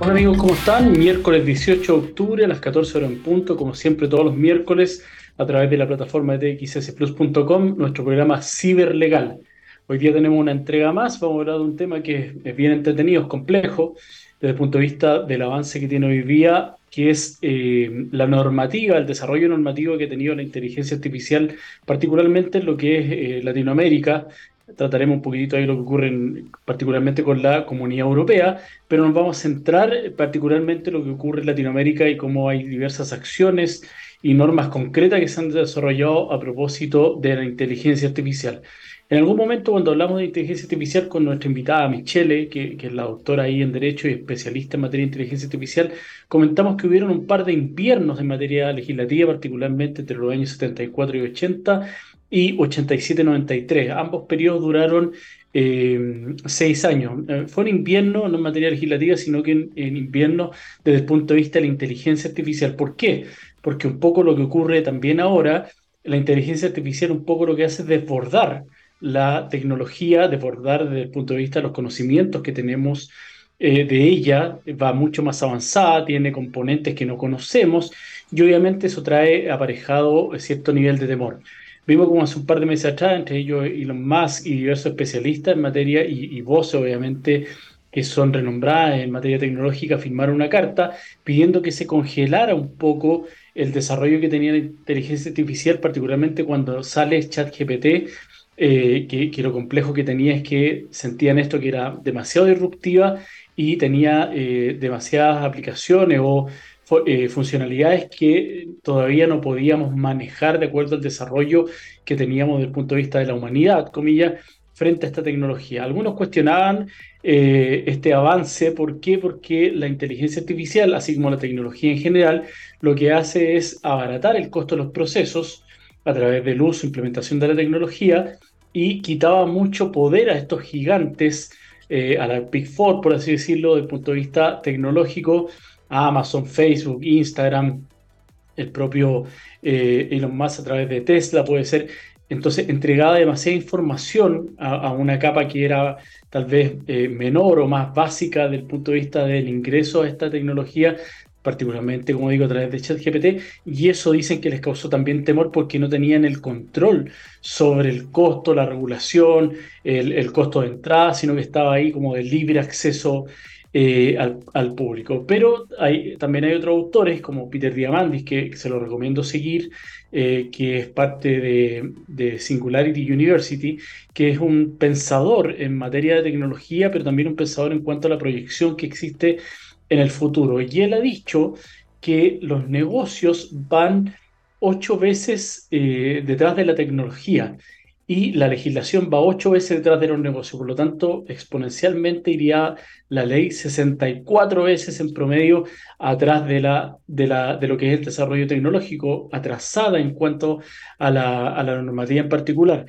Hola amigos, ¿cómo están? Miércoles 18 de octubre a las 14 horas en punto, como siempre todos los miércoles a través de la plataforma de txsplus.com, nuestro programa Ciberlegal. Hoy día tenemos una entrega más, vamos a hablar de un tema que es bien entretenido, es complejo, desde el punto de vista del avance que tiene hoy día, que es eh, la normativa, el desarrollo normativo que ha tenido la inteligencia artificial, particularmente en lo que es eh, Latinoamérica, trataremos un poquitito ahí lo que ocurre particularmente con la comunidad europea, pero nos vamos a centrar particularmente en lo que ocurre en Latinoamérica y cómo hay diversas acciones y normas concretas que se han desarrollado a propósito de la inteligencia artificial. En algún momento cuando hablamos de inteligencia artificial con nuestra invitada Michele, que, que, es la doctora ahí en Derecho y especialista en materia de inteligencia artificial, comentamos que hubieron un par de inviernos en materia legislativa, particularmente entre los años 74 y 80, y 87-93. Ambos periodos duraron eh, seis años. Eh, fue en invierno, no en materia legislativa, sino que en, invierno desde el punto de vista de la inteligencia artificial. ¿Por qué? Porque un poco lo que ocurre también ahora, la inteligencia artificial un poco lo que hace es desbordar la tecnología, desbordar desde el punto de vista de los conocimientos que tenemos eh, de ella, va mucho más avanzada, tiene componentes que no conocemos y obviamente eso trae aparejado cierto nivel de temor. Vimos como hace un par de meses atrás, entre ellos Elon Musk y diversos especialistas en materia, y, y voces obviamente que son renombradas en materia tecnológica, firmaron una carta pidiendo que se congelara un poco el desarrollo que tenía la inteligencia artificial, particularmente cuando sale ChatGPT, eh, que, lo complejo que tenía es que sentían esto que era demasiado disruptiva y tenía eh, demasiadas aplicaciones o eh, funcionalidades que todavía no podíamos manejar de acuerdo al desarrollo que teníamos desde el punto de vista de la humanidad, comillas, frente a esta tecnología. Algunos cuestionaban eh, este avance, ¿por qué? Porque la inteligencia artificial, así como la tecnología en general, lo que hace es abaratar el costo de los procesos a través del uso e implementación de la tecnología y quitaba mucho poder a estos gigantes, eh, a la Big Four, por así decirlo, desde el punto de vista tecnológico, Amazon, Facebook, Instagram, el propio eh, Elon Musk a través de Tesla, puede ser. Entonces, entregaba demasiada información a, una capa que era tal vez eh, menor o más básica del punto de vista del ingreso a esta tecnología, particularmente, como digo, a través de ChatGPT, y eso dicen que les causó también temor porque no tenían el control sobre el costo, la regulación, el, el costo de entrada, sino que estaba ahí como de libre acceso eh, al, público. Pero también hay otros autores como Peter Diamandis, que se lo recomiendo seguir, eh, que es parte de, de, Singularity University, que es un pensador en materia de tecnología, pero también un pensador en cuanto a la proyección que existe en el futuro. Y él ha dicho que los negocios van ocho veces eh, detrás de la tecnología y la legislación va ocho veces detrás de los negocios. Por lo tanto, exponencialmente iría la ley 64 veces en promedio atrás de, la, de, la, de lo que es el desarrollo tecnológico, atrasada en cuanto a la, a la normativa en particular.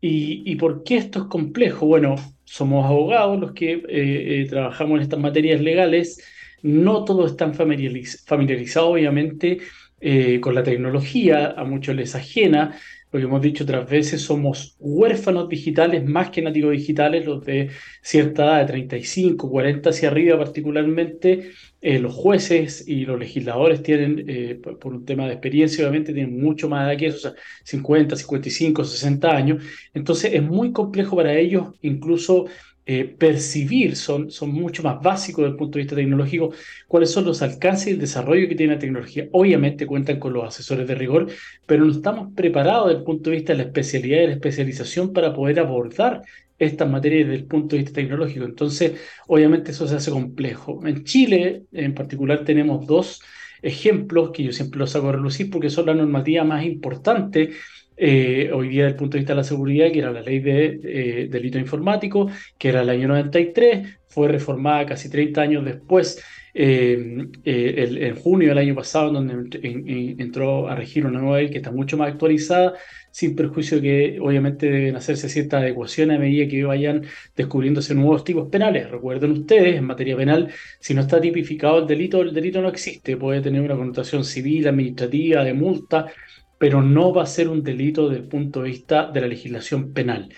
¿Y, ¿Y, por qué esto es complejo? Bueno, somos abogados los que eh, eh, trabajamos en estas materias legales. No todos están familiarizados, obviamente, eh, con la tecnología, a muchos les ajena, lo que hemos dicho otras veces, somos huérfanos digitales más que nativos digitales, los de cierta edad, de 35, 40 hacia arriba particularmente, eh, los jueces y los legisladores tienen, eh, por, un tema de experiencia, obviamente, tienen mucho más edad que eso, o sea, 50, 55, 60 años. Entonces es muy complejo para ellos incluso eh, percibir, son, son mucho más básicos desde el punto de vista tecnológico, cuáles son los alcances y el desarrollo que tiene la tecnología. Obviamente cuentan con los asesores de rigor, pero no estamos preparados desde el punto de vista de la especialidad y la especialización para poder abordar estas materias desde el punto de vista tecnológico. Entonces, obviamente eso se hace complejo. En Chile, en particular, tenemos dos ejemplos que yo siempre los hago a relucir porque son la normativa más importante eh, hoy día desde el punto de vista de la seguridad, que era la ley de eh, delito informático, que era el año 93, fue reformada casi 30 años después, eh, en junio del año pasado, donde entró a regir una nueva ley que está mucho más actualizada, sin perjuicio que obviamente deben hacerse ciertas adecuaciones a medida que vayan descubriéndose nuevos tipos penales. Recuerden ustedes, en materia penal, si no está tipificado el delito, el delito no existe, puede tener una connotación civil, administrativa, de multa, pero no va a ser un delito desde el punto de vista de la legislación penal.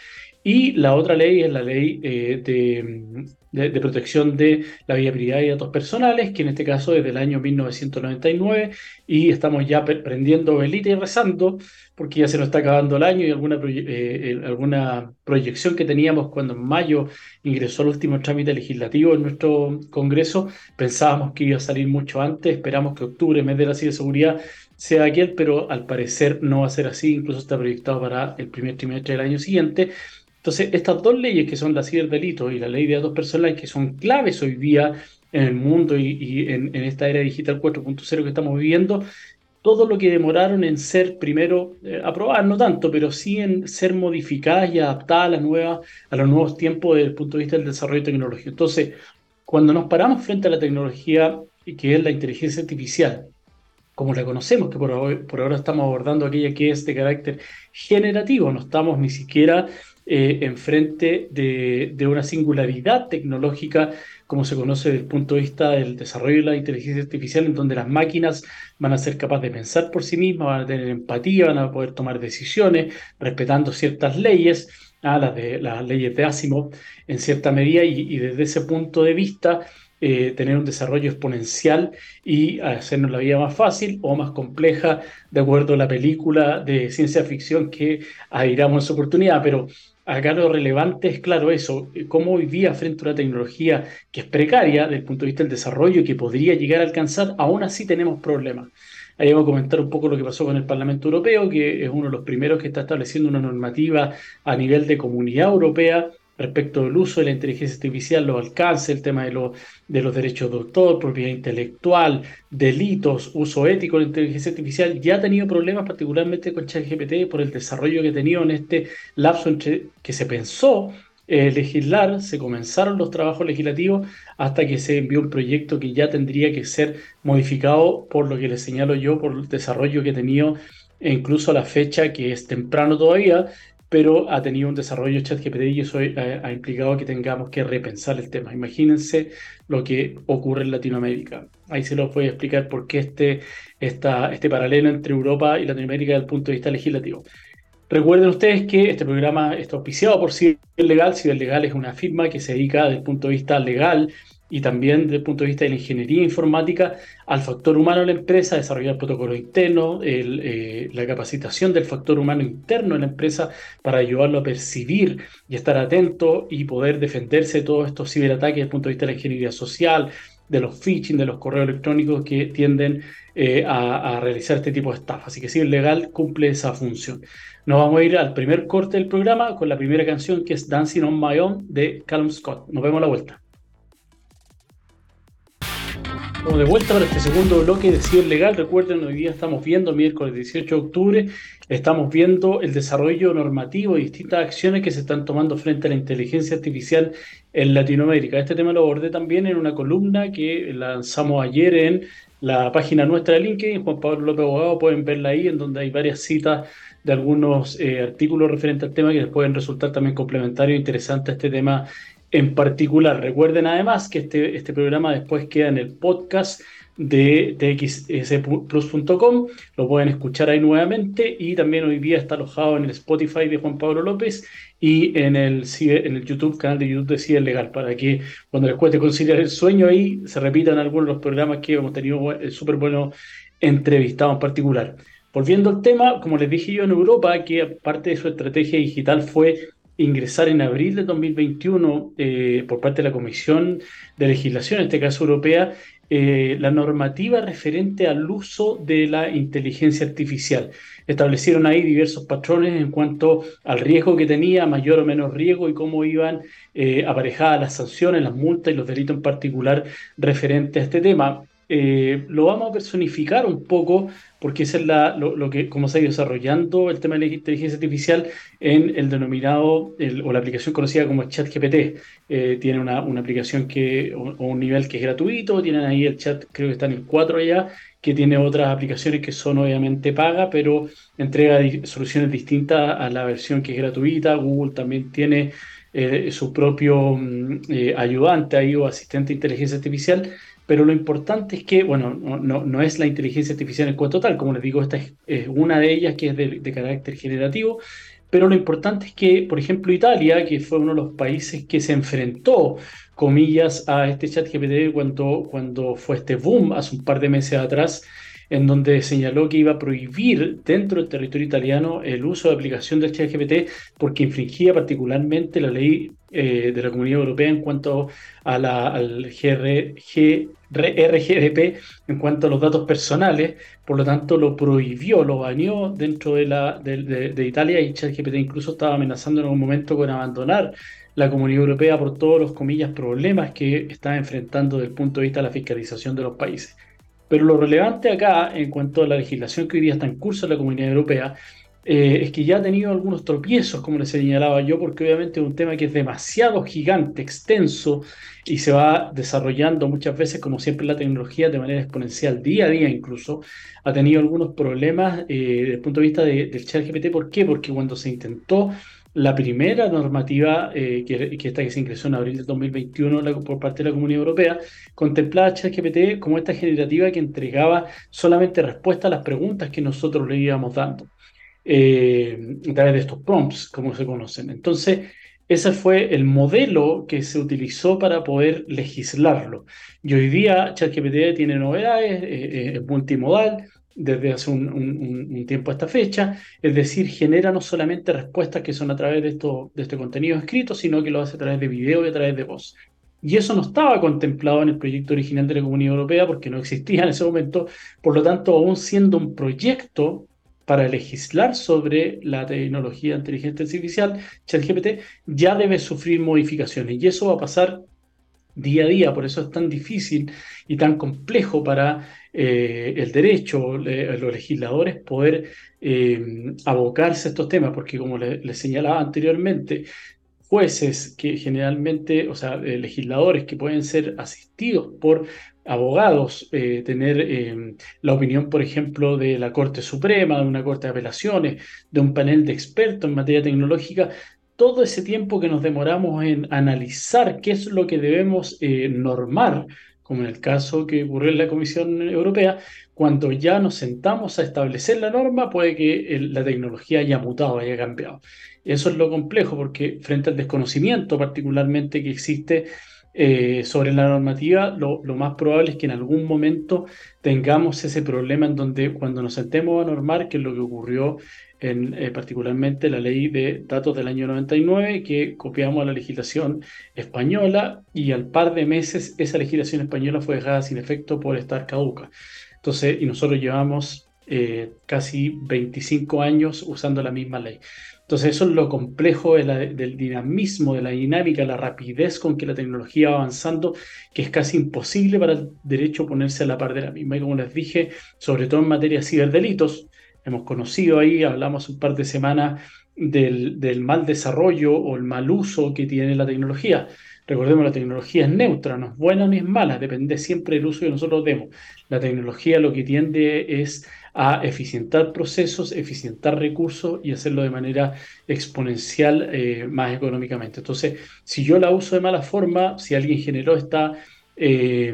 Y la otra ley es la ley eh, de, de, protección de la viabilidad y datos personales, que en este caso es del año 1999 y estamos ya prendiendo velita y rezando porque ya se nos está acabando el año y alguna, eh, alguna proyección que teníamos cuando en mayo ingresó el último trámite legislativo en nuestro Congreso, pensábamos que iba a salir mucho antes, esperamos que octubre, mes de la ciberseguridad, sea aquel, pero al parecer no va a ser así, incluso está proyectado para el primer trimestre del año siguiente. Entonces, estas dos leyes que son la ciberdelito y la ley de datos personales, que son claves hoy día en el mundo y, en, esta era digital 4.0 que estamos viviendo, todo lo que demoraron en ser primero eh, aprobadas, no tanto, pero sí en ser modificadas y adaptadas a, las nuevas, a los nuevos tiempos desde el punto de vista del desarrollo tecnológico. Entonces, cuando nos paramos frente a la tecnología que es la inteligencia artificial, como la conocemos, que por, ahora estamos abordando aquella que es de carácter generativo, no estamos ni siquiera eh, enfrente de, una singularidad tecnológica, como se conoce desde el punto de vista del desarrollo de la inteligencia artificial, en donde las máquinas van a ser capaces de pensar por sí mismas, van a tener empatía, van a poder tomar decisiones, respetando ciertas leyes, ah, las, de, las leyes de Asimov, en cierta medida, y desde ese punto de vista, eh, tener un desarrollo exponencial y hacernos la vida más fácil o más compleja, de acuerdo a la película de ciencia ficción que admiramos en su oportunidad. Pero acá lo relevante es, claro, eso, cómo hoy día frente a una tecnología que es precaria desde el punto de vista del desarrollo, que podría llegar a alcanzar, aún así tenemos problemas. Ahí vamos a comentar un poco lo que pasó con el Parlamento Europeo, que es uno de los primeros que está estableciendo una normativa a nivel de comunidad europea respecto del uso de la inteligencia artificial, los alcances, el tema de, de los derechos de autor, propiedad intelectual, delitos, uso ético de la inteligencia artificial, ya ha tenido problemas particularmente con ChatGPT por el desarrollo que ha tenido en este lapso entre que se pensó eh, legislar, se comenzaron los trabajos legislativos hasta que se envió un proyecto que ya tendría que ser modificado por lo que les señalo yo, por el desarrollo que ha tenido e incluso a la fecha que es temprano todavía, pero ha tenido un desarrollo ChatGPT y eso ha, implicado que tengamos que repensar el tema. Imagínense lo que ocurre en Latinoamérica. Ahí se los voy a explicar por qué este, este paralelo entre Europa y Latinoamérica desde el punto de vista legislativo. Recuerden ustedes que este programa está auspiciado por Ciberlegal. Ciberlegal es una firma que se dedica desde el punto de vista legal y también desde el punto de vista de la ingeniería informática al factor humano en la empresa, desarrollar protocolos internos, eh, la capacitación del factor humano interno en la empresa para ayudarlo a percibir y estar atento y poder defenderse de todos estos ciberataques desde el punto de vista de la ingeniería social, de los phishing, de los correos electrónicos que tienden eh, a, realizar este tipo de estafa. Así que Ciberlegal cumple esa función. Nos vamos a ir al primer corte del programa con la primera canción que es Dancing on My Own de Callum Scott. Nos vemos a la vuelta de vuelta para este segundo bloque de Ciber Legal. Recuerden, hoy día estamos viendo, miércoles 18 de octubre, estamos viendo el desarrollo normativo y distintas acciones que se están tomando frente a la inteligencia artificial en Latinoamérica. Este tema lo abordé también en una columna que lanzamos ayer en la página nuestra de LinkedIn, Juan Pablo López Abogado, pueden verla ahí, en donde hay varias citas de algunos eh, artículos referentes al tema que les pueden resultar también complementarios e interesantes a este tema en particular. Recuerden además que este, este programa después queda en el podcast de txsplus.com, lo pueden escuchar ahí nuevamente y también hoy día está alojado en el Spotify de Juan Pablo López y en el, en el YouTube, canal de YouTube de Ciber Legal, para que cuando les cueste conciliar el sueño ahí se repitan algunos de los programas que hemos tenido eh, súper buenos entrevistados en particular. Volviendo al tema, como les dije yo en Europa, que parte de su estrategia digital fue ingresar en abril de 2021 eh, por parte de la Comisión de Legislación, en este caso europea, eh, la normativa referente al uso de la inteligencia artificial. Establecieron ahí diversos patrones en cuanto al riesgo que tenía, mayor o menos riesgo, y cómo iban eh, aparejadas las sanciones, las multas y los delitos en particular referente a este tema. Eh, lo vamos a personificar un poco porque es la, lo, que, cómo se ha ido desarrollando el tema de inteligencia artificial en el denominado, o la aplicación conocida como ChatGPT. Eh, tiene una, una, aplicación que, o, un nivel que es gratuito, tienen ahí el chat, creo que está en el 4 allá, que tiene otras aplicaciones que son obviamente pagas, pero entrega soluciones distintas a la versión que es gratuita. Google también tiene eh, su propio mm, ayudante ahí o asistente de inteligencia artificial pero lo importante es que, bueno, no, no, es la inteligencia artificial en cuanto tal, como les digo, esta es, una de ellas que es de, carácter generativo, Pero lo importante es que, por ejemplo, Italia, que fue uno de los países que se enfrentó, comillas, a este chat GPT cuando, cuando fue este boom hace un par de meses atrás, en donde señaló que iba a prohibir dentro del territorio italiano el uso de aplicación del ChatGPT porque infringía particularmente la ley eh, de la Comunidad Europea en cuanto a la, al RGDP en cuanto a los datos personales, por lo tanto lo prohibió, lo baneó dentro de, la, de, Italia y ChatGPT incluso estaba amenazando en algún momento con abandonar la Comunidad Europea por todos los comillas problemas que está enfrentando desde el punto de vista de la fiscalización de los países. Pero lo relevante acá, en cuanto a la legislación que hoy día está en curso en la Comunidad Europea, eh, es que ya ha tenido algunos tropiezos, como les señalaba yo, porque obviamente es un tema que es demasiado gigante, extenso, y se va desarrollando muchas veces, como siempre, la tecnología de manera exponencial, día a día incluso, ha tenido algunos problemas eh, desde el punto de vista del chat GPT. ¿Por qué? Porque cuando se intentó la primera normativa eh, que, que, que se ingresó en abril de 2021 por parte de la Comunidad Europea contemplaba ChatGPT como esta generativa que entregaba solamente respuesta a las preguntas que nosotros le íbamos dando eh, a través de estos prompts, como se conocen. Entonces, ese fue el modelo que se utilizó para poder legislarlo. Y hoy día ChatGPT tiene novedades, eh, es multimodal, desde hace un, tiempo a esta fecha, es decir, genera no solamente respuestas que son a través de, esto, de este contenido escrito, sino que lo hace a través de video y a través de voz. Y eso no estaba contemplado en el proyecto original de la Comunidad Europea porque no existía en ese momento, por lo tanto, aún siendo un proyecto para legislar sobre la tecnología de inteligencia artificial, ChatGPT ya debe sufrir modificaciones. Y eso va a pasar día a día, por eso es tan difícil y tan complejo para eh, el derecho, los legisladores poder eh, abocarse a estos temas, porque como les señalaba anteriormente, jueces que generalmente, o sea, eh, legisladores que pueden ser asistidos por abogados, tener la opinión, por ejemplo, de la Corte Suprema, de una Corte de Apelaciones, de un panel de expertos en materia tecnológica, todo ese tiempo que nos demoramos en analizar qué es lo que debemos eh, normar, como en el caso que ocurrió en la Comisión Europea, cuando ya nos sentamos a establecer la norma, puede que la tecnología haya mutado, haya cambiado. Eso es lo complejo, porque frente al desconocimiento particularmente que existe eh, sobre la normativa, lo, lo, más probable es que en algún momento tengamos ese problema en donde cuando nos sentemos a normar, que es lo que ocurrió en eh, particularmente la ley de datos del año 99, que copiamos la legislación española y al par de meses esa legislación española fue dejada sin efecto por estar caduca. Entonces, y nosotros llevamos eh, casi 25 años usando la misma ley. Entonces, eso es lo complejo del dinamismo, de la dinámica, la rapidez con que la tecnología va avanzando, que es casi imposible para el derecho ponerse a la par de la misma. Y como les dije, sobre todo en materia de ciberdelitos, hemos conocido ahí, hablamos un par de semanas del, mal desarrollo o el mal uso que tiene la tecnología. Recordemos, la tecnología es neutra, no es buena ni es mala, depende siempre del uso que nosotros demos. La tecnología lo que tiende es a eficientar procesos, eficientar recursos y hacerlo de manera exponencial eh, más económicamente. Entonces, si yo la uso de mala forma, si alguien generó esta eh,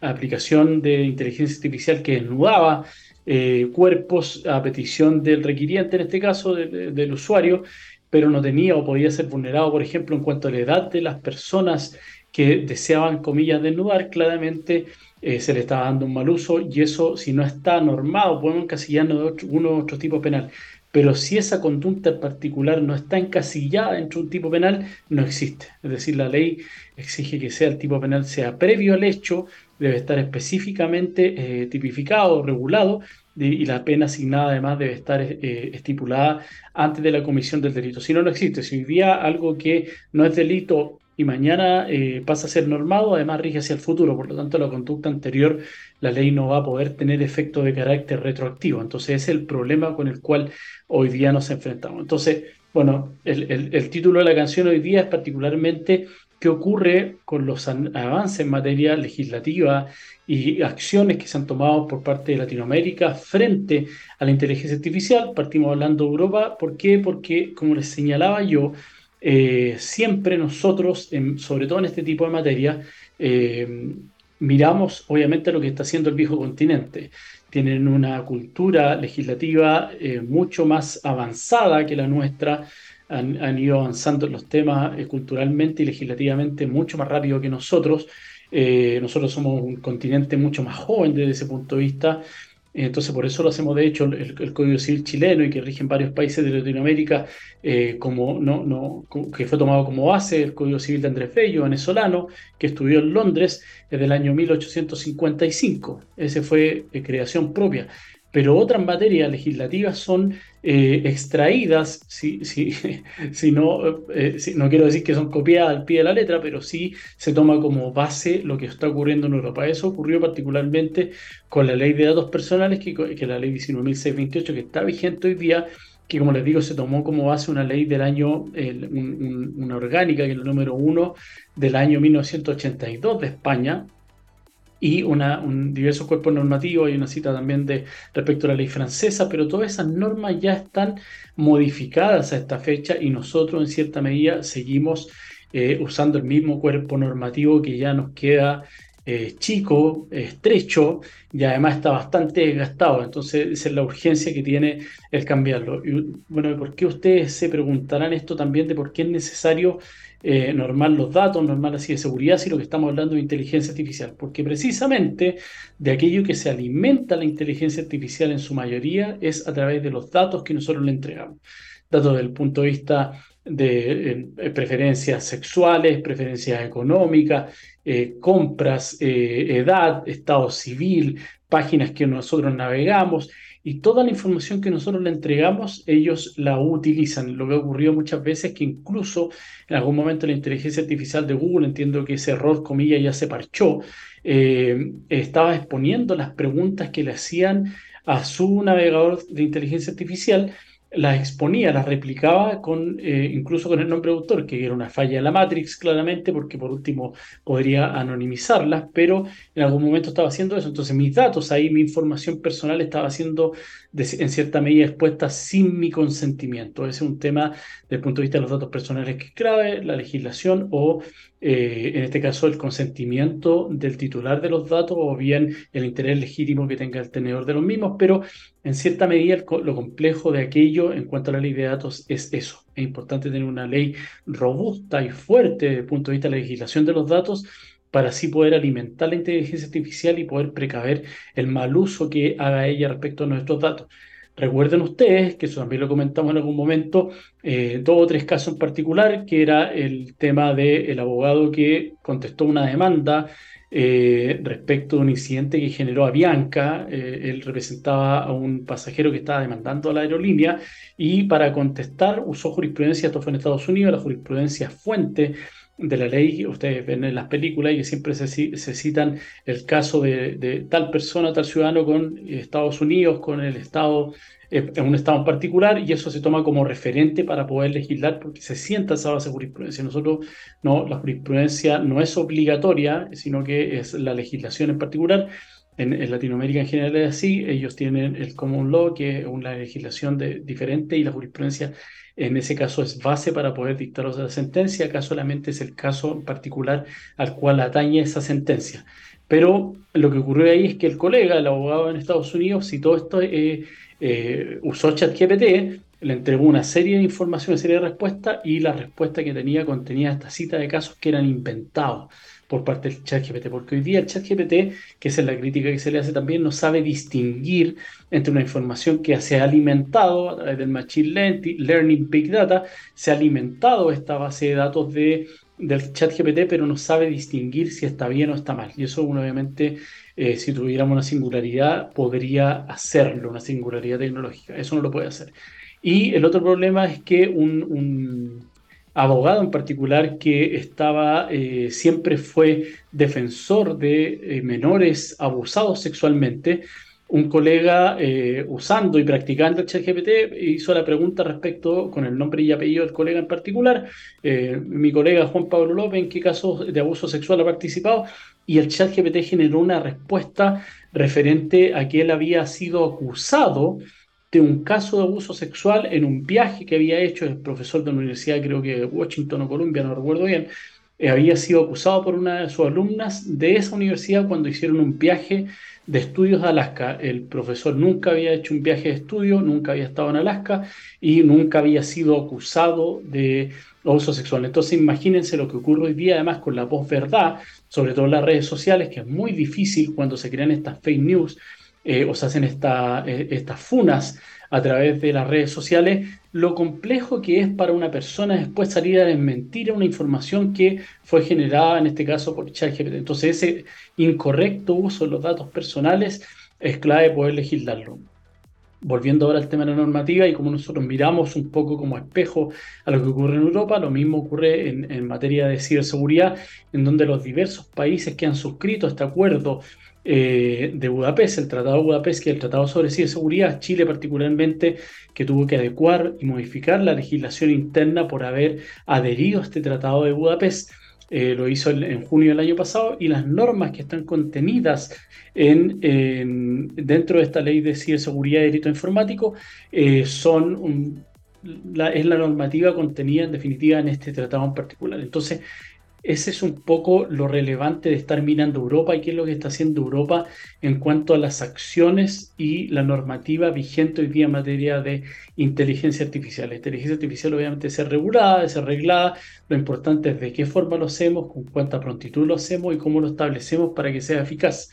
aplicación de inteligencia artificial que desnudaba eh, cuerpos a petición del requiriente, en este caso del usuario, pero no tenía o podía ser vulnerado, por ejemplo, en cuanto a la edad de las personas que deseaban, comillas, desnudar, claramente eh, se le estaba dando un mal uso y eso, si no está normado, podemos encasillarnos de uno u otro tipo penal. Pero si esa conducta en particular no está encasillada dentro de un tipo penal, no existe. Es decir, la ley exige que sea el tipo penal sea previo al hecho, debe estar específicamente eh, tipificado, regulado, y la pena asignada además debe estar eh, estipulada antes de la comisión del delito. Si no, no existe. Si hoy día algo que no es delito y mañana eh, pasa a ser normado, además rige hacia el futuro. Por lo tanto, la conducta anterior, la ley no va a poder tener efecto de carácter retroactivo. Entonces, es el problema con el cual hoy día nos enfrentamos. Entonces, bueno, el, el título de la canción hoy día es particularmente qué ocurre con los avances en materia legislativa y acciones que se han tomado por parte de Latinoamérica frente a la inteligencia artificial. Partimos hablando de Europa. ¿Por qué? Porque, como les señalaba yo, eh, siempre nosotros, sobre todo en este tipo de materia, eh, miramos obviamente lo que está haciendo el viejo continente. Tienen una cultura legislativa eh, mucho más avanzada que la nuestra, han, ido avanzando los temas culturalmente y legislativamente mucho más rápido que nosotros. Nosotros somos un continente mucho más joven desde ese punto de vista entonces, por eso lo hacemos, de hecho, el, Código Civil chileno y que rige en varios países de Latinoamérica, eh, como, no, no, que fue tomado como base el Código Civil de Andrés Bello, venezolano, que estudió en Londres desde el año 1855. Ese fue creación propia pero otras materias legislativas son eh, extraídas, si, si, si no, eh, no quiero decir que son copiadas al pie de la letra, pero sí se toma como base lo que está ocurriendo en Europa. Eso ocurrió particularmente con la ley de datos personales, que, que la ley 19.628, que está vigente hoy día, que como les digo, se tomó como base una ley del año, una orgánica, que es el número uno del año 1982 de España, y una, un, diversos cuerpos normativos, hay una cita también de respecto a la ley francesa, pero todas esas normas ya están modificadas a esta fecha y nosotros en cierta medida seguimos eh, usando el mismo cuerpo normativo que ya nos queda eh, chico, estrecho y además está bastante desgastado. Entonces, esa es la urgencia que tiene el cambiarlo. Y, bueno, ¿por qué ustedes se preguntarán esto también de por qué es necesario eh, los datos, normal así de seguridad, si lo que estamos hablando de inteligencia artificial, porque precisamente de aquello que se alimenta la inteligencia artificial en su mayoría es a través de los datos que nosotros le entregamos. Datos desde el punto de vista de eh, preferencias sexuales, preferencias económicas, eh, compras, edad, estado civil, páginas que nosotros navegamos y toda la información que nosotros le entregamos, ellos la utilizan. Lo que ocurrió muchas veces es que incluso en algún momento la inteligencia artificial de Google, entiendo que ese error, comillas, ya se parchó, eh, estaba exponiendo las preguntas que le hacían a su navegador de inteligencia artificial las exponía, las replicaba con, eh, incluso con el nombre de autor, que era una falla de la Matrix, claramente, porque por último podría anonimizarlas, pero en algún momento estaba haciendo eso. Entonces mis datos ahí, mi información personal estaba siendo en cierta medida expuesta sin mi consentimiento. Ese es un tema desde el punto de vista de los datos personales que es clave, la legislación o eh, en este caso el consentimiento del titular de los datos o bien el interés legítimo que tenga el tenedor de los mismos, pero en cierta medida lo complejo de aquello en cuanto a la ley de datos es eso. Es importante tener una ley robusta y fuerte desde el punto de vista de la legislación de los datos para así poder alimentar la inteligencia artificial y poder precaver el mal uso que haga ella respecto a nuestros datos. Recuerden ustedes, que eso también lo comentamos en algún momento, eh, dos o tres casos en particular, que era el tema del abogado que contestó una demanda eh, respecto a un incidente que generó a Bianca. Eh, él representaba a un pasajero que estaba demandando a la aerolínea y para contestar usó jurisprudencia, esto fue en Estados Unidos, la jurisprudencia fuente de la ley, ustedes ven en las películas y siempre se, se citan el caso de, de, tal persona, tal ciudadano con Estados Unidos, con el Estado, eh, en un Estado en particular, y eso se toma como referente para poder legislar porque se sienta esa base de jurisprudencia. Nosotros, no, la jurisprudencia no es obligatoria, sino que es la legislación en particular. En, Latinoamérica en general es así, ellos tienen el common law, que es una legislación de, diferente, y la jurisprudencia en ese caso es base para poder dictar otra sentencia, acá solamente es el caso en particular al cual atañe esa sentencia. Pero lo que ocurrió ahí es que el colega, el abogado en Estados Unidos, todo esto eh, eh, usó ChatGPT, le entregó una serie de información, una serie de respuestas, y la respuesta que tenía contenía esta cita de casos que eran inventados por parte del ChatGPT, porque hoy día el ChatGPT, que es la crítica que se le hace también, no sabe distinguir entre una información que se ha alimentado a través del Machine Learning Big Data, se ha alimentado esta base de datos de, del ChatGPT, pero no sabe distinguir si está bien o está mal. Y eso obviamente, eh, si tuviéramos una singularidad, podría hacerlo, una singularidad tecnológica. Eso no lo puede hacer. Y el otro problema es que un abogado en particular que estaba, eh, siempre fue defensor de eh, menores abusados sexualmente. Un colega eh, usando y practicando el ChatGPT hizo la pregunta respecto con el nombre y apellido del colega en particular. mi colega Juan Pablo López, ¿en qué casos de abuso sexual ha participado? Y el ChatGPT generó una respuesta referente a que él había sido acusado de un caso de abuso sexual en un viaje que había hecho el profesor de la universidad, creo que Washington o Columbia, no recuerdo bien, eh, había sido acusado por una de sus alumnas de esa universidad cuando hicieron un viaje de estudios a Alaska. El profesor nunca había hecho un viaje de estudio, nunca había estado en Alaska y nunca había sido acusado de abuso sexual. Entonces imagínense lo que ocurre hoy día además con la posverdad, sobre todo en las redes sociales, que es muy difícil cuando se crean estas fake news eh, o se hacen eh, estas funas a través de las redes sociales, lo complejo que es para una persona después salir a desmentir una información que fue generada, en este caso, por ChatGPT. Entonces, ese incorrecto uso de los datos personales es clave poder legislarlo. Volviendo ahora al tema de la normativa y como nosotros miramos un poco como espejo a lo que ocurre en Europa, lo mismo ocurre en, materia de ciberseguridad, en donde los diversos países que han suscrito este acuerdo eh, de Budapest, el Tratado de Budapest, que el Tratado sobre Ciberseguridad, Chile particularmente, que tuvo que adecuar y modificar la legislación interna por haber adherido a este Tratado de Budapest. Eh, lo hizo en, junio del año pasado y las normas que están contenidas en, dentro de esta ley de ciberseguridad y delito informático eh, son la, es la normativa contenida en definitiva en este tratado en particular. Entonces, ese es un poco lo relevante de estar mirando Europa y qué es lo que está haciendo Europa en cuanto a las acciones y la normativa vigente hoy día en materia de inteligencia artificial. La inteligencia artificial obviamente es regulada, es arreglada, lo importante es de qué forma lo hacemos, con cuánta prontitud lo hacemos y cómo lo establecemos para que sea eficaz.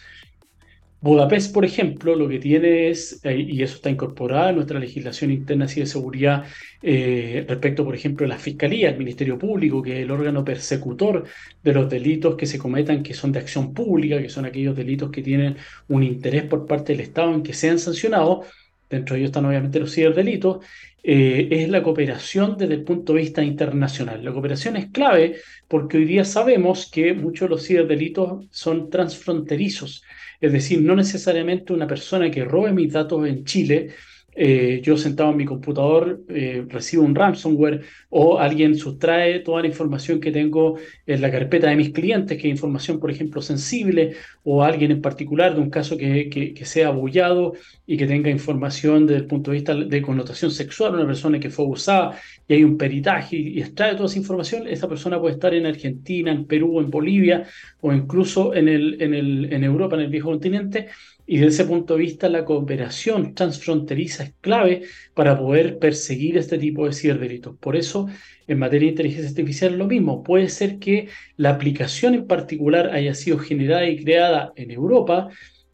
Budapest, por ejemplo, lo que tiene es, eh, y eso está incorporado en nuestra legislación interna de seguridad eh, respecto, por ejemplo, a la Fiscalía, el Ministerio Público, que es el órgano persecutor de los delitos que se cometan, que son de acción pública, que son aquellos delitos que tienen un interés por parte del Estado en que sean sancionados, dentro de ellos están obviamente los ciberdelitos, eh, es la cooperación desde el punto de vista internacional. La cooperación es clave porque hoy día sabemos que muchos de los ciberdelitos son transfronterizos. Es decir, no necesariamente una persona que robe mis datos en Chile eh, yo sentado en mi computador eh, recibo un ransomware o alguien sustrae toda la información que tengo en la carpeta de mis clientes, que es información, por ejemplo, sensible, o alguien en particular de un caso que, que, sea abullado y que tenga información desde el punto de vista de connotación sexual, una persona que fue abusada y hay un peritaje y, extrae toda esa información, esa persona puede estar en Argentina, en Perú, en Bolivia o incluso en, el, en, el, en Europa, en el viejo continente y desde ese punto de vista, la cooperación transfronteriza es clave para poder perseguir este tipo de ciberdelitos. Por eso, en materia de inteligencia artificial, lo mismo. Puede ser que la aplicación en particular haya sido generada y creada en Europa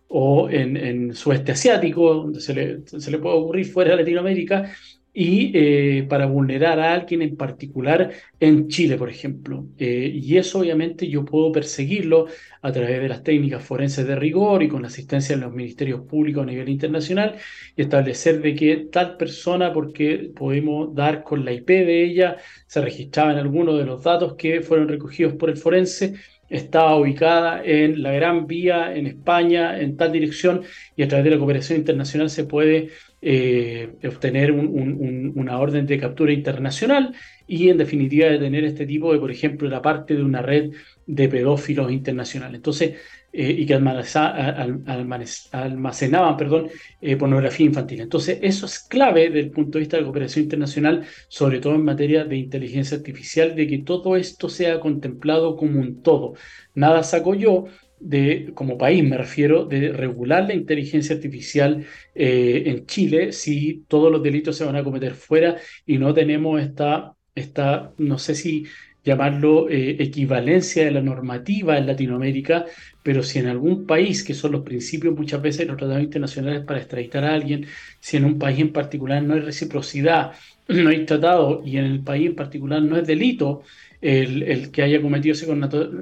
o en, en sudeste asiático, donde se le, se le puede ocurrir fuera de Latinoamérica, y eh, para vulnerar a alguien en particular en Chile, por ejemplo. Eh, y eso obviamente yo puedo perseguirlo a través de las técnicas forenses de rigor y con la asistencia de los ministerios públicos a nivel internacional y establecer de que tal persona, porque podemos dar con la IP de ella, se registraba en alguno de los datos que fueron recogidos por el forense, estaba ubicada en la Gran Vía, en España, en tal dirección, y a través de la cooperación internacional se puede eh, obtener una orden de captura internacional y en definitiva detener este tipo de, por ejemplo, la parte de una red de pedófilos internacional. Entonces, eh, y que almacenaban perdón, eh, pornografía infantil. Entonces, eso es clave desde el punto de vista de la cooperación internacional, sobre todo en materia de inteligencia artificial, de que todo esto sea contemplado como un todo. Nada saco yo, de, como país me refiero, de regular la inteligencia artificial eh, en Chile si todos los delitos se van a cometer fuera y no tenemos esta, esta no sé si llamarlo eh, equivalencia de la normativa en Latinoamérica, pero si en algún país, que son los principios muchas veces de los tratados internacionales para extraditar a alguien, si en un país en particular no hay reciprocidad, no hay tratado y en el país en particular no es delito, el, que haya cometido ese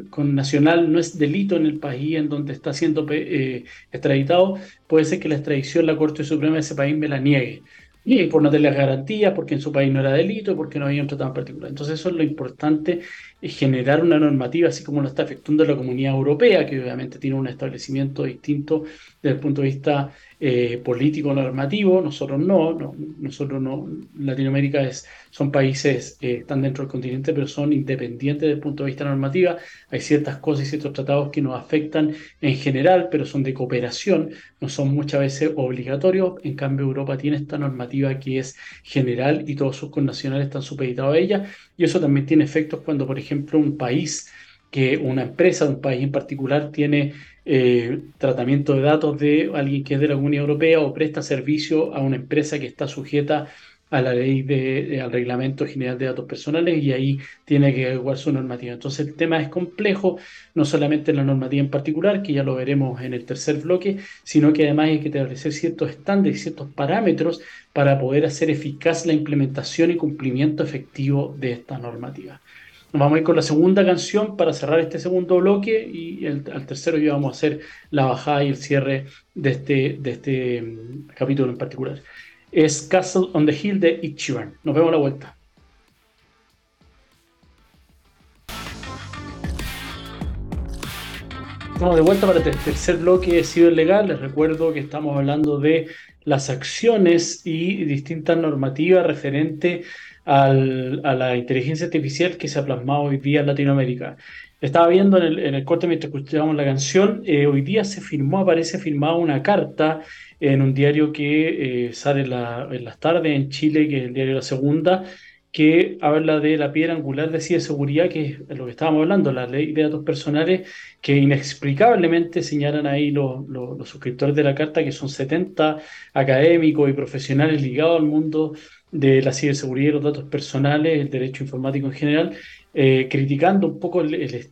con, nacional no es delito en el país en donde está siendo eh, extraditado, puede ser que la extradición la Corte Suprema de ese país me la niegue. Y por no tener garantías, porque en su país no era delito, porque no había un tratado en particular. Entonces eso es lo importante, es generar una normativa así como lo está efectuando la Comunidad Europea, que obviamente tiene un establecimiento distinto desde el punto de vista eh, político normativo, nosotros no, no, nosotros no, Latinoamérica es, son países, eh, están dentro del continente, pero son independientes desde el punto de vista normativa, hay ciertas cosas y ciertos tratados que nos afectan en general, pero son de cooperación, no son muchas veces obligatorios, en cambio Europa tiene esta normativa que es general y todos sus connacionales están supeditados a ella, y eso también tiene efectos cuando, por ejemplo, un país que una empresa de un país en particular tiene eh, tratamiento de datos de alguien que es de la Unión Europea o presta servicio a una empresa que está sujeta a la ley de, al reglamento general de datos personales y ahí tiene que adecuar su normativa. Entonces el tema es complejo, no solamente en la normativa en particular, que ya lo veremos en el tercer bloque, sino que además hay que establecer ciertos estándares, ciertos parámetros para poder hacer eficaz la implementación y cumplimiento efectivo de esta normativa. Vamos a ir con la segunda canción para cerrar este segundo bloque y al tercero ya vamos a hacer la bajada y el cierre de este, de este mm, capítulo en particular es Castle on the Hill de Ichiban. Nos vemos a la vuelta. Estamos de vuelta para el tercer bloque de ciberlegal. Les recuerdo que estamos hablando de las acciones y distintas normativas referentes a la inteligencia artificial que se ha plasmado hoy día en Latinoamérica. Estaba viendo en el, corte mientras escuchábamos la canción, eh, hoy día se firmó, aparece firmada una carta en un diario que eh, sale en las tardes en Chile, que es el diario La Segunda, que habla de la piedra angular de ciberseguridad, que es lo que estábamos hablando, la ley de datos personales, que inexplicablemente señalan ahí los suscriptores de la carta, que son 70 académicos y profesionales ligados al mundo de la ciberseguridad y los datos personales, el derecho informático en general, eh, criticando un poco el,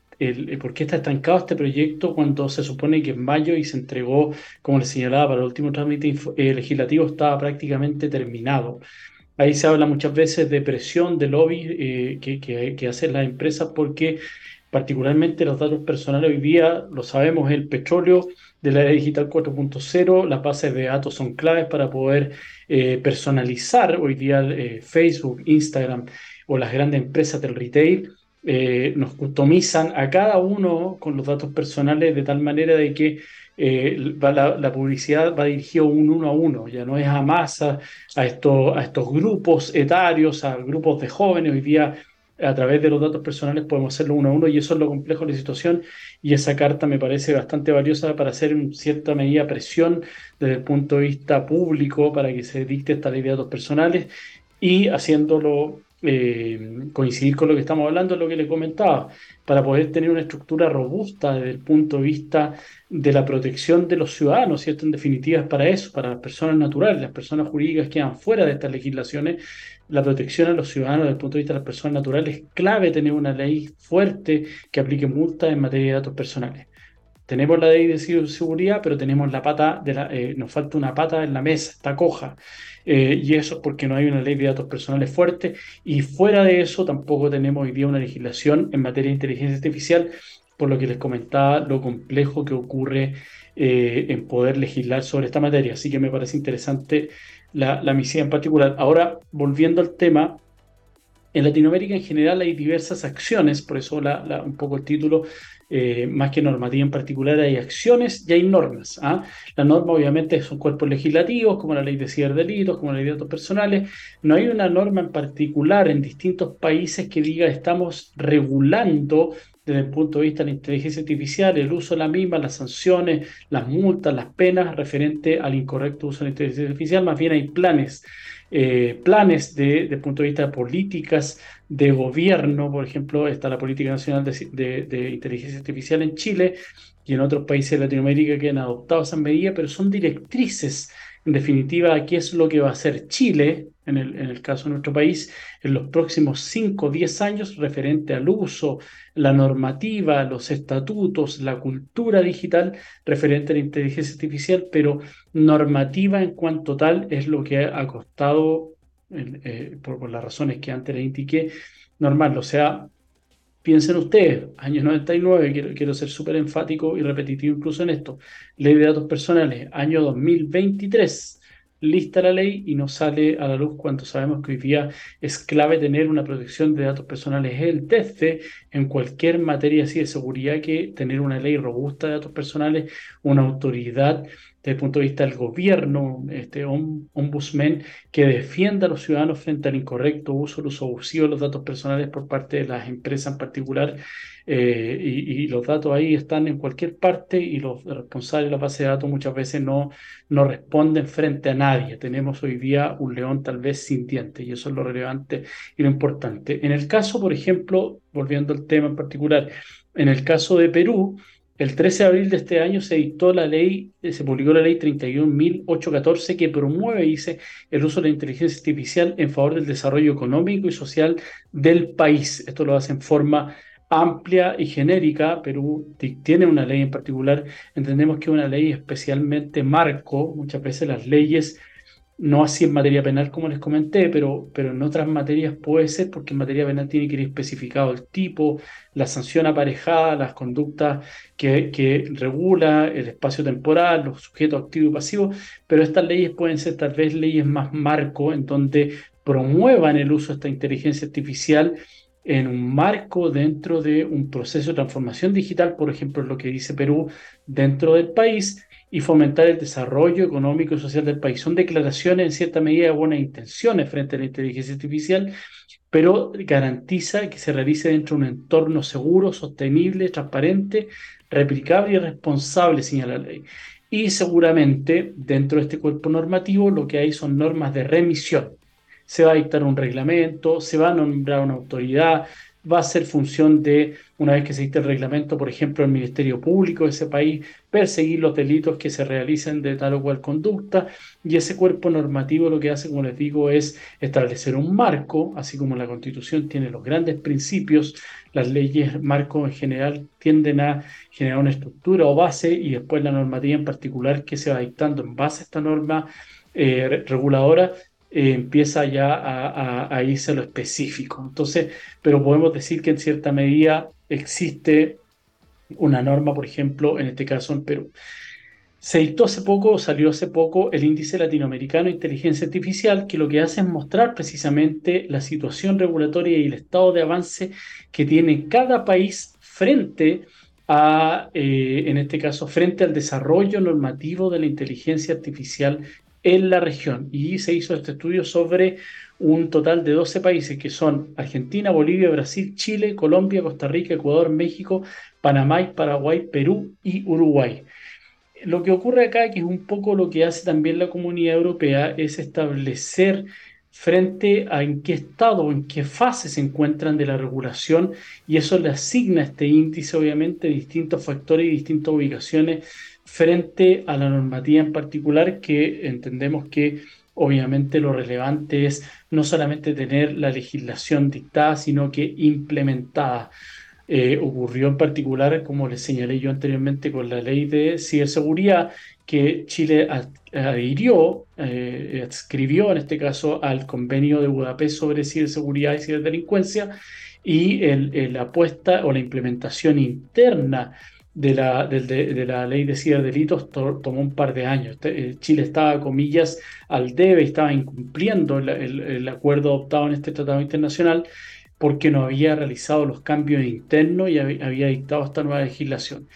por qué está estancado este proyecto cuando se supone que en mayo y se entregó, como le señalaba, para el último trámite eh, legislativo estaba prácticamente terminado. Ahí se habla muchas veces de presión, de lobby eh, que, que, hacen las empresas porque particularmente los datos personales hoy día, lo sabemos, el petróleo de la era digital 4.0, las bases de datos son claves para poder personalizar hoy día Facebook, Instagram o las grandes empresas del retail eh, nos customizan a cada uno con los datos personales de tal manera de que eh, la, publicidad va dirigida un uno a uno, ya no es a masa, a, a estos grupos etarios, a grupos de jóvenes. Hoy día, a través de los datos personales, podemos hacerlo uno a uno y eso es lo complejo de la situación. Y esa carta me parece bastante valiosa para hacer en cierta medida presión desde el punto de vista público para que se dicte esta ley de datos personales y haciéndolo eh, coincidir con lo que estamos hablando, lo que le comentaba, para poder tener una estructura robusta desde el punto de vista de la protección de los ciudadanos, ¿cierto? En definitiva es para eso, para las personas naturales, las personas jurídicas que quedan fuera de estas legislaciones, la protección a los ciudadanos desde el punto de vista de las personas naturales es clave tener una ley fuerte que aplique multas en materia de datos personales. Tenemos la ley de ciberseguridad, pero tenemos la pata, de la, eh, nos falta una pata en la mesa, está coja. Eh, y eso es porque no hay una ley de datos personales fuerte. Y fuera de eso, tampoco tenemos hoy día una legislación en materia de inteligencia artificial, por lo que les comentaba lo complejo que ocurre eh, en poder legislar sobre esta materia. Así que me parece interesante la, la misión en particular. Ahora, volviendo al tema, en Latinoamérica en general hay diversas acciones, por eso un poco el título eh, más que normativa en particular, hay acciones y hay normas. ¿ah? Las normas obviamente son cuerpos legislativos, como la ley de ciberdelitos, como la ley de datos personales. No hay una norma en particular en distintos países que diga estamos regulando desde el punto de vista de la inteligencia artificial, el uso de la misma, las sanciones, las multas, las penas referente al incorrecto uso de la inteligencia artificial. Más bien hay planes eh, planes de, el punto de vista de políticas de gobierno, por ejemplo, está la Política Nacional de, Inteligencia Artificial en Chile y en otros países de Latinoamérica que han adoptado esas medidas, pero son directrices en definitiva, ¿qué es lo que va a hacer Chile, en el, caso de nuestro país, en los próximos 5 o 10 años referente al uso, la normativa, los estatutos, la cultura digital referente a la inteligencia artificial, pero normativa en cuanto tal es lo que ha costado, eh, por, las razones que antes le indiqué, normal. O sea, Piensen ustedes, año 99, quiero, ser súper enfático y repetitivo incluso en esto, ley de datos personales, año 2023, lista la ley y no sale a la luz cuando sabemos que hoy día es clave tener una protección de datos personales. Es el TEFE en cualquier materia así de seguridad que tener una ley robusta de datos personales, una autoridad desde el punto de vista del gobierno, este ombudsman que defienda a los ciudadanos frente al incorrecto uso, el uso abusivo de los datos personales por parte de las empresas en particular. Eh, y, los datos ahí están en cualquier parte y los responsables de la base de datos muchas veces no, no responden frente a nadie. Tenemos hoy día un león tal vez sin dientes y eso es lo relevante y lo importante. En el caso, por ejemplo, volviendo al tema en particular, en el caso de Perú, el 13 de abril de este año se dictó la ley, eh, se publicó la ley 31.814 que promueve, dice, el uso de la inteligencia artificial en favor del desarrollo económico y social del país. Esto lo hace en forma amplia y genérica. Perú tiene una ley en particular. Entendemos que es una ley especialmente marco. Muchas veces las leyes no así en materia penal como les comenté, pero, pero en otras materias puede ser porque en materia penal tiene que ir especificado el tipo, la sanción aparejada, las conductas que, que regula, el espacio temporal, los sujetos activos y pasivos, pero estas leyes pueden ser tal vez leyes más marco en donde promuevan el uso de esta inteligencia artificial en un marco dentro de un proceso de transformación digital, por ejemplo, lo que dice Perú dentro del país, y fomentar el desarrollo económico y social del país. Son declaraciones en cierta medida de buenas intenciones frente a la inteligencia artificial, pero garantiza que se realice dentro de un entorno seguro, sostenible, transparente, replicable y responsable, señala la ley. Y seguramente dentro de este cuerpo normativo lo que hay son normas de remisión. Se va a dictar un reglamento, se va a nombrar una autoridad, va a ser función de, una vez que se dicte el reglamento, por ejemplo, el Ministerio Público de ese país, perseguir los delitos que se realicen de tal o cual conducta, y ese cuerpo normativo lo que hace, como les digo, es establecer un marco, así como la Constitución tiene los grandes principios, las leyes marco en general tienden a generar una estructura o base, y después la normativa en particular que se va dictando en base a esta norma eh, reguladora eh, empieza ya a, irse a lo específico. Entonces, pero podemos decir que en cierta medida existe una norma, por ejemplo, en este caso en Perú. Se dictó hace poco, salió hace poco el índice latinoamericano de inteligencia artificial, que lo que hace es mostrar precisamente la situación regulatoria y el estado de avance que tiene cada país frente a, eh, en este caso, frente al desarrollo normativo de la inteligencia artificial en la región. Y se hizo este estudio sobre un total de 12 países que son Argentina, Bolivia, Brasil, Chile, Colombia, Costa Rica, Ecuador, México, Panamá, Paraguay, Perú y Uruguay. Lo que ocurre acá, que es un poco lo que hace también la comunidad europea, es establecer frente a en qué estado o en qué fase se encuentran de la regulación y eso le asigna a este índice obviamente distintos factores y distintas ubicaciones frente a la normativa en particular que entendemos que obviamente lo relevante es no solamente tener la legislación dictada, sino que implementada. Eh, ocurrió en particular, como les señalé yo anteriormente, con la ley de ciberseguridad que Chile adhirió, eh, adscribió en este caso al convenio de Budapest sobre ciberseguridad y ciberdelincuencia y la apuesta o la implementación interna de la, de, la ley de ciberdelitos tomó un par de años. Eh, Chile estaba, comillas, al debe, estaba incumpliendo el, acuerdo adoptado en este tratado internacional porque no había realizado los cambios internos y había dictado esta nueva legislación.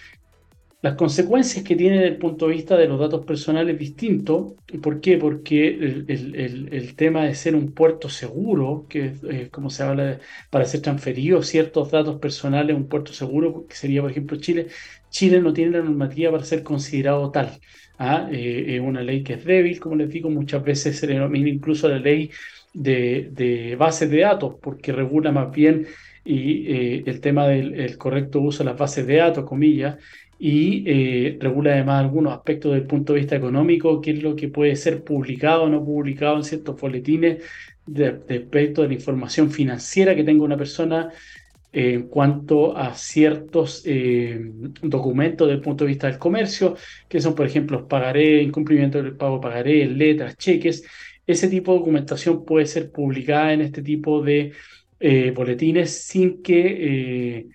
Las consecuencias que tiene desde el punto de vista de los datos personales es distinto. ¿Por qué? Porque el, tema de ser un puerto seguro, que es como se habla para ser transferidos ciertos datos personales a un puerto seguro, que sería por ejemplo Chile, Chile no tiene la normativa para ser considerado tal. ¿ah? Eh, es una ley que es débil, como les digo, muchas veces se denomina incluso la ley de, de bases de datos, porque regula más bien y, eh, el tema del correcto uso de las bases de datos, comillas, y eh, regula además algunos aspectos del punto de vista económico, qué es lo que puede ser publicado o no publicado en ciertos boletines respecto de, la información financiera que tenga una persona eh, en cuanto a ciertos eh, documentos del punto de vista del comercio, que son, por ejemplo, pagaré, incumplimiento del pago pagaré, letras, cheques. Ese tipo de documentación puede ser publicada en este tipo de boletines sin que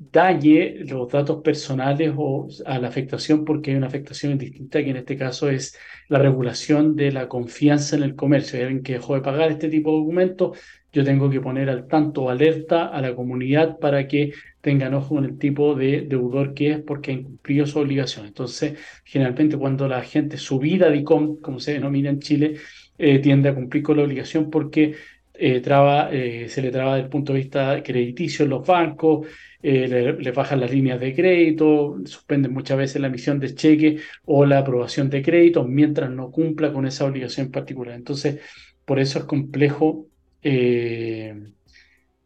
dañe los datos personales o a la afectación, porque hay una afectación distinta, que en este caso es la regulación de la confianza en el comercio. Si alguien que dejó de pagar este tipo de documentos, yo tengo que poner al tanto alerta a la comunidad para que tengan ojo con el tipo de deudor que es porque ha incumplido su obligación. Entonces, generalmente cuando la gente, su vida de ICOM, como se denomina en Chile, eh, tiende a cumplir con la obligación porque eh, traba, eh, se le traba desde el punto de vista crediticio en los bancos, eh, le, bajan las líneas de crédito, suspenden muchas veces la emisión de cheque o la aprobación de crédito mientras no cumpla con esa obligación particular. Entonces, por eso es complejo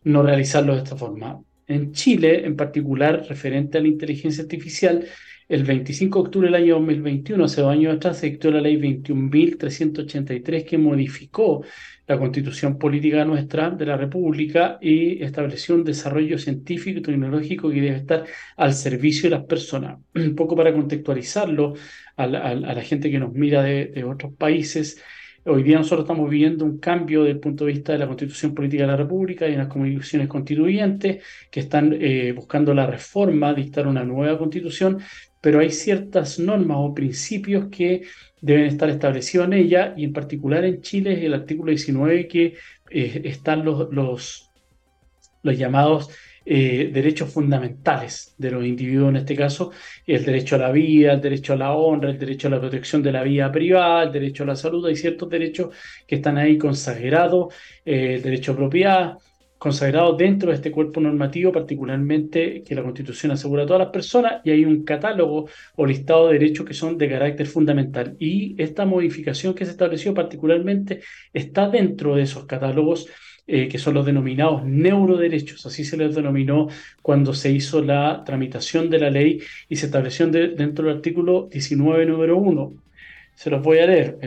no realizarlo de esta forma. En Chile, en particular, referente a la inteligencia artificial, el 25 de octubre del año 2021, hace dos años atrás, se dictó la ley 21.383 que modificó la constitución política nuestra de la República y estableció un desarrollo científico y tecnológico que debe estar al servicio de las personas. Un poco para contextualizarlo a la, gente que nos mira de, otros países, Hoy día nosotros estamos viviendo un cambio desde el punto de vista de la constitución política de la República y unas comisiones constituyentes que están eh, buscando la reforma, dictar una nueva constitución, pero hay ciertas normas o principios que deben estar establecidos en ella y en particular en Chile es el artículo 19 que eh, están los, los, llamados eh, derechos fundamentales de los individuos en este caso, el derecho a la vida, el derecho a la honra, el derecho a la protección de la vida privada, el derecho a la salud, hay ciertos derechos que están ahí consagrados, eh, el derecho a propiedad, consagrado dentro de este cuerpo normativo, particularmente que la Constitución asegura a todas las personas, y hay un catálogo o listado de derechos que son de carácter fundamental. Y esta modificación que se estableció particularmente está dentro de esos catálogos. Eh, que son los denominados neuroderechos, así se les denominó cuando se hizo la tramitación de la ley y se estableció dentro del artículo 19, número 1, se los voy a leer.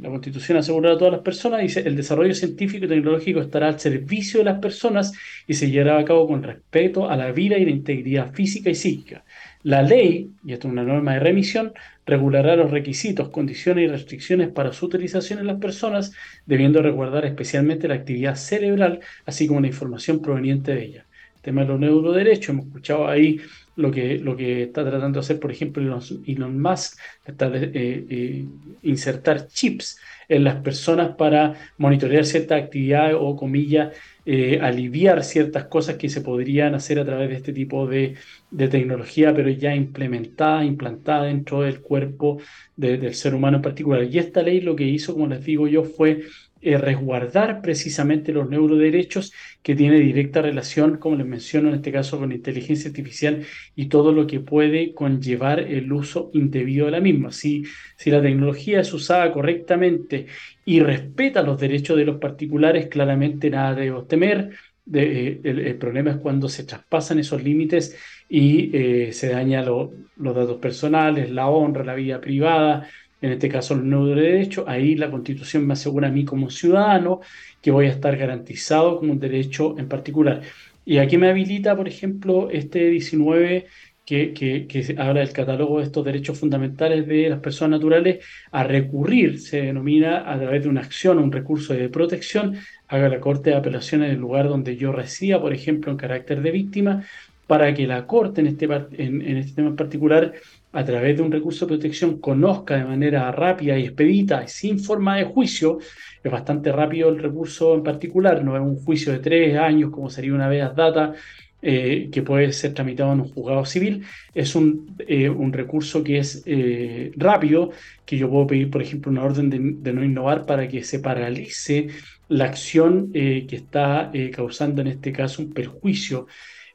la Constitución asegura a todas las personas, dice, el desarrollo científico y tecnológico estará al servicio de las personas y se llevará a cabo con respeto a la vida y la integridad física y psíquica. La ley, y esto es una norma de remisión, regulará los requisitos, condiciones y restricciones para su utilización en las personas, debiendo resguardar especialmente la actividad cerebral, así como la información proveniente de ella. El tema de los neuroderechos, hemos escuchado ahí lo que, lo que está tratando de hacer, por ejemplo, Elon, Musk, está, eh, eh, insertar chips en las personas para monitorear cierta actividad o, comillas, eh, aliviar ciertas cosas que se podrían hacer a través de este tipo de, tecnología, pero ya implementada, implantada dentro del cuerpo del ser humano en particular. Y esta ley lo que hizo, como les digo yo, fue eh, resguardar precisamente los neuroderechos que tiene directa relación, como les menciono en este caso, con inteligencia artificial y todo lo que puede conllevar el uso indebido de la misma. Si, si la tecnología es usada correctamente y respeta los derechos de los particulares, claramente nada debemos temer. De, eh, el, problema es cuando se traspasan esos límites y eh, se dañan los datos personales, la honra, la vida privada, en este caso los nuevos derechos, ahí la constitución me asegura a mí como ciudadano que voy a estar garantizado como un derecho en particular. Y aquí me habilita, por ejemplo, este 19 que, que, habla del catálogo de estos derechos fundamentales de las personas naturales a recurrir, se denomina a través de una acción, un recurso de protección, haga la Corte de Apelaciones en el lugar donde yo resida, por ejemplo, en carácter de víctima, para que la Corte en este, en, en este tema en particular a través de un recurso de protección conozca de manera rápida y expedita y sin forma de juicio, es bastante rápido el recurso en particular, no es un juicio de tres años como sería una vez data eh, que puede ser tramitado en un juzgado civil, es un, eh, un recurso que es eh, rápido, que yo puedo pedir, por ejemplo, una orden de, de no innovar para que se paralice la acción que está causando en este caso un perjuicio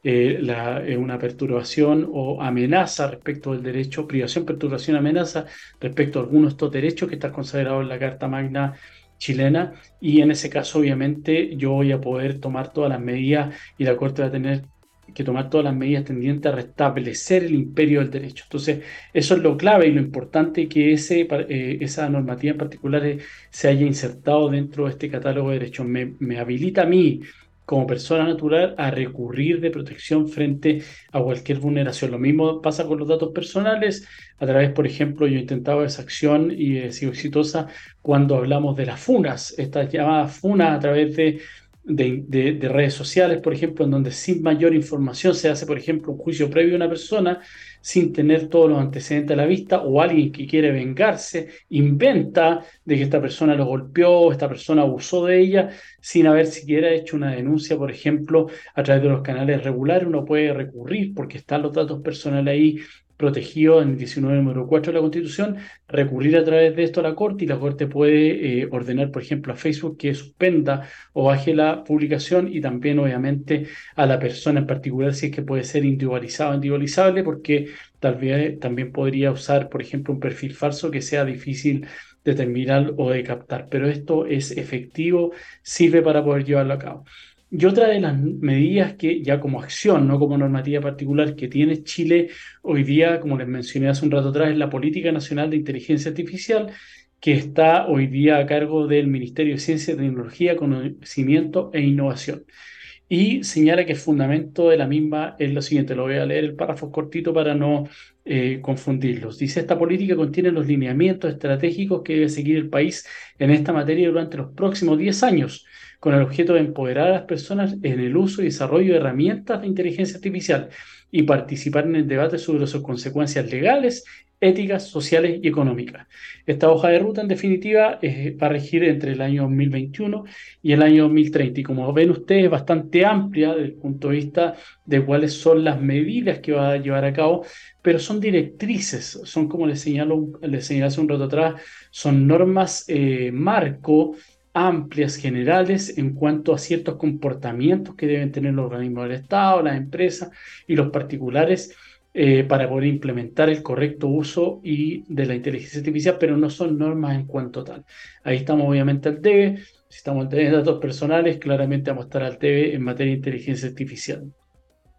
eh, la, eh, una perturbación o amenaza respecto del derecho, privación, perturbación, amenaza respecto a algunos de estos derechos que están consagrados en la Carta Magna chilena y en ese caso obviamente yo voy a poder tomar todas las medidas y la Corte va a tener que tomar todas las medidas tendientes a restablecer el imperio del derecho. Entonces, eso es lo clave y lo importante que eh, esa normativa en particular se haya insertado dentro de este catálogo de derechos. Me, me habilita a mí como persona natural a recurrir de protección frente a cualquier vulneración. Lo mismo pasa con los datos personales. A través, por ejemplo, yo he intentado esa acción y he sido exitosa cuando hablamos de las funas, estas llamadas funas a través de de, redes sociales, por ejemplo, en donde sin mayor información se hace, por ejemplo, un juicio previo a una persona sin tener todos los antecedentes a la vista, o alguien que quiere vengarse inventa de que esta persona lo golpeó, esta persona abusó de ella, sin haber siquiera hecho una denuncia, por ejemplo, a través de los canales regulares, uno puede recurrir porque están los datos personales ahí protegido en el 19 número 4 de la Constitución, recurrir a través de esto a la Corte y la Corte puede eh, ordenar, por ejemplo, a Facebook que suspenda o baje la publicación y también, obviamente, a la persona en particular si es que puede ser individualizado o individualizable, porque tal vez también podría usar, por ejemplo, un perfil falso que sea difícil determinar o de captar. Pero esto es efectivo, sirve para poder llevarlo a cabo. Y otra de las medidas que ya como acción, no como normativa particular, que tiene Chile hoy día, como les mencioné hace un rato atrás, es la Política Nacional de Inteligencia Artificial, que está hoy día a cargo del Ministerio de Ciencia, Tecnología, Conocimiento e Innovación. Y señala que el fundamento de la misma es lo siguiente, lo voy a leer el párrafo cortito para no eh, confundirlos. Dice, esta política contiene los lineamientos estratégicos que debe seguir el país en esta materia durante los próximos 10 años con el objeto de empoderar a las personas en el uso y desarrollo de herramientas de inteligencia artificial y participar en el debate sobre sus consecuencias legales, éticas, sociales y económicas. Esta hoja de ruta, en definitiva, va a regir entre el año 2021 y el año 2030. Y como ven ustedes, es bastante amplia desde el punto de vista de cuáles son las medidas que va a llevar a cabo, pero son directrices, son como les señalé hace un rato atrás, son normas eh, marco amplias, generales, en cuanto a ciertos comportamientos que deben tener los organismos del Estado, las empresas y los particulares eh, para poder implementar el correcto uso y de la inteligencia artificial, pero no son normas en cuanto tal. Ahí estamos obviamente al debe. Si estamos al debe de datos personales, claramente vamos a estar al debe en materia de inteligencia artificial.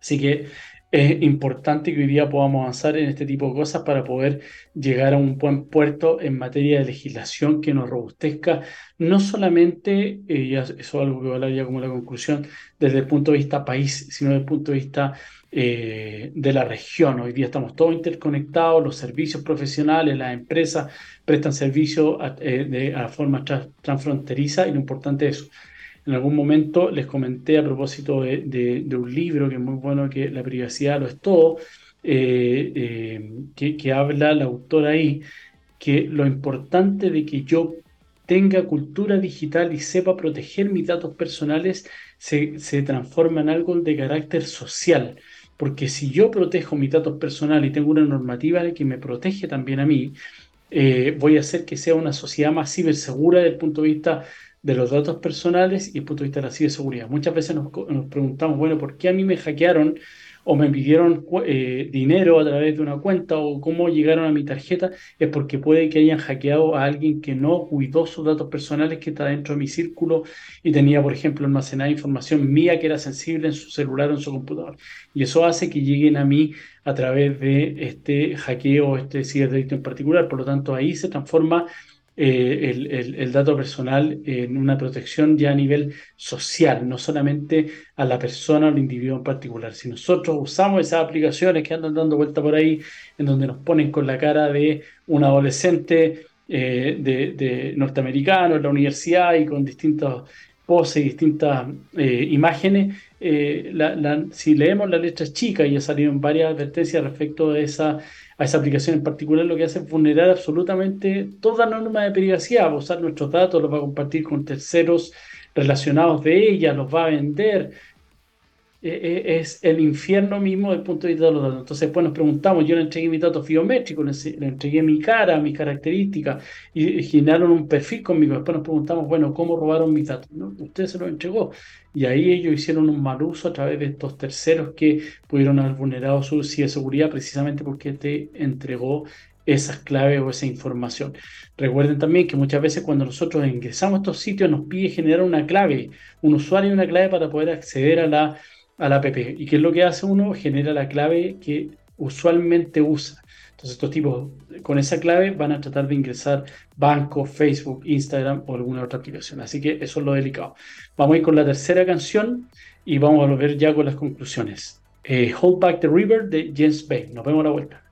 Así que es importante que hoy día podamos avanzar en este tipo de cosas para poder llegar a un buen puerto en materia de legislación que nos robustezca, no solamente, eh, eso es algo que va a hablar ya como la conclusión, desde el punto de vista país, sino desde el punto de vista eh, de la región. Hoy día estamos todos interconectados, los servicios profesionales, las empresas prestan servicios a, eh, de, forma transfronteriza y lo importante es eso en algún momento les comenté a propósito de, un libro que es muy bueno, que La privacidad lo es todo, eh, eh, que, habla la autora ahí, que lo importante de que yo tenga cultura digital y sepa proteger mis datos personales se, transforma en algo de carácter social. Porque si yo protejo mis datos personales y tengo una normativa que me protege también a mí, eh, voy a hacer que sea una sociedad más cibersegura desde el punto de vista de los datos personales y el punto de vista de la ciberseguridad. Muchas veces nos, preguntamos, bueno, ¿por qué a mí me hackearon o me pidieron eh, dinero a través de una cuenta o cómo llegaron a mi tarjeta? Es porque puede que hayan hackeado a alguien que no cuidó sus datos personales que está dentro de mi círculo y tenía, por ejemplo, almacenada información mía que era sensible en su celular o en su computador. Y eso hace que lleguen a mí a través de este hackeo, este ciberdelito en particular. Por lo tanto, ahí se transforma eh, el, dato personal en una protección ya a nivel social, no solamente a la persona o al individuo en particular. Si nosotros usamos esas aplicaciones que andan dando vuelta por ahí, en donde nos ponen con la cara de un adolescente eh, de, norteamericano en la universidad y con distintas poses y distintas eh, imágenes, si leemos la letra chica y ya salieron varias advertencias respecto de esa a esa aplicación en particular lo que hace es vulnerar absolutamente toda norma de privacidad, va a usar nuestros datos, los va a compartir con terceros relacionados de ella, los va a vender. Eh, eh, es el infierno mismo desde el punto de vista de los datos. Entonces, después nos preguntamos, yo le entregué mis datos biométricos, le, entregué mi cara, mis características, y, generaron un perfil conmigo. Después nos preguntamos, bueno, ¿cómo robaron mis datos? Usted se los entregó. Y ahí ellos hicieron un mal uso a través de estos terceros que pudieron haber vulnerado su ciberseguridad precisamente porque te entregó esas claves o esa información. Recuerden también que muchas veces cuando nosotros ingresamos a estos sitios nos pide generar una clave, un usuario y una clave para poder acceder a la a la app. ¿Y qué es lo que hace uno? Genera la clave que usualmente usa. Entonces estos tipos con esa clave van a tratar de ingresar banco, Facebook, Instagram o alguna otra aplicación. Así que eso es lo delicado. Vamos a ir con la tercera canción y vamos a volver ya con las conclusiones. Eh, Hold Back the River de James Bay. Nos vemos a la vuelta.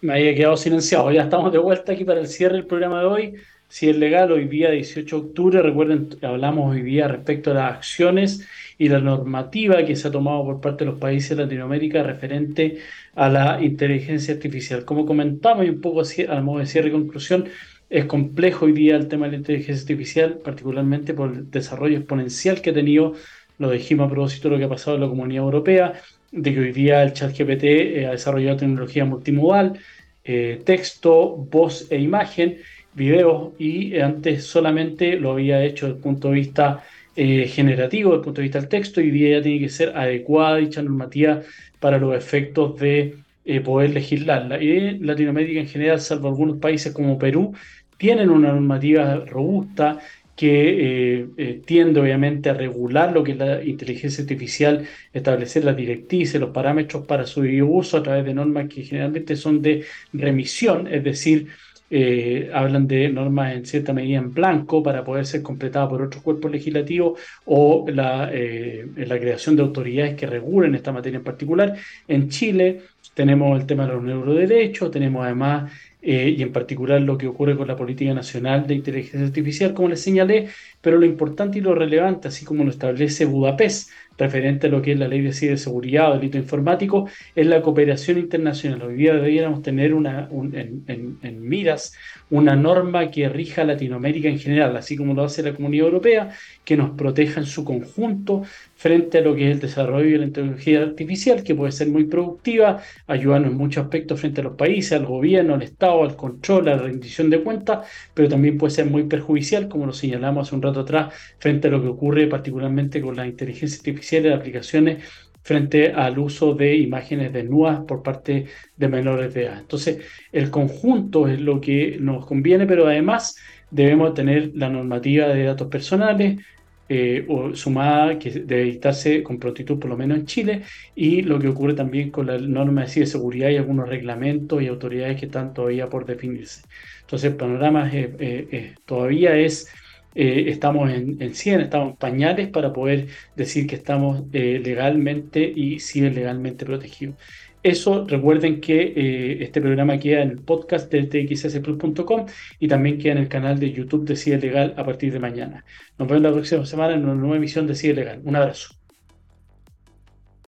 Me había quedado silenciado. Ya estamos de vuelta aquí para el cierre del programa de hoy si es legal, hoy día 18 de octubre, recuerden, hablamos hoy día respecto a las acciones y la normativa que se ha tomado por parte de los países de Latinoamérica referente a la inteligencia artificial. Como comentamos y un poco así, a modo de cierre y conclusión, es complejo hoy día el tema de la inteligencia artificial, particularmente por el desarrollo exponencial que ha tenido, lo dijimos a propósito de lo que ha pasado en la comunidad europea, de que hoy día el chat GPT eh, ha desarrollado tecnología multimodal, eh, texto, voz e imagen, videos, y antes solamente lo había hecho desde el punto de vista eh, generativo, desde el punto de vista del texto, y hoy día ya tiene que ser adecuada dicha normativa para los efectos de poder legislarla. Y Latinoamérica en general, salvo algunos países como Perú, tienen una normativa robusta que eh, eh, tiende obviamente a regular lo que es la inteligencia artificial, establecer las directrices, los parámetros para su uso a través de normas que generalmente son de remisión, es decir, eh, hablan de normas en cierta medida en blanco para poder ser completadas por otros cuerpos legislativos o la, la creación de autoridades que regulen esta materia en particular. En Chile tenemos el tema de los neuroderechos, tenemos además eh, y en particular lo que ocurre con la política nacional de inteligencia artificial, como les señalé, pero lo importante y lo relevante, así como lo establece Budapest, referente a lo que es la ley de ciberseguridad o delito informático, es la cooperación internacional. Hoy día deberíamos tener una, en, miras una norma que rija Latinoamérica en general, así como lo hace la Comunidad Europea, que nos proteja en su conjunto frente a lo que es el desarrollo de la tecnología artificial, que puede ser muy productiva, ayudarnos en muchos aspectos frente a los países, al gobierno, al Estado, al control, a la rendición de cuentas, pero también puede ser muy perjudicial, como lo señalamos hace un rato atrás, frente a lo que ocurre particularmente con la inteligencia artificial las aplicaciones frente al uso de imágenes desnudas por parte de menores de edad. Entonces, el conjunto es lo que nos conviene, pero además debemos tener la normativa de datos personales, eh, o sumada que debe dictarse con prontitud, por lo menos en Chile, y lo que ocurre también con la norma de ciberseguridad y algunos reglamentos y autoridades que están todavía por definirse. Entonces, el panorama todavía es eh, estamos en, en 100, estamos en pañales para poder decir que estamos eh, legalmente y legalmente protegidos. Eso, recuerden que eh, este programa queda en el podcast de txsplus.com y también queda en el canal de YouTube de CIE Legal a partir de mañana. Nos vemos la próxima semana en una nueva emisión de CIE Legal. Un abrazo.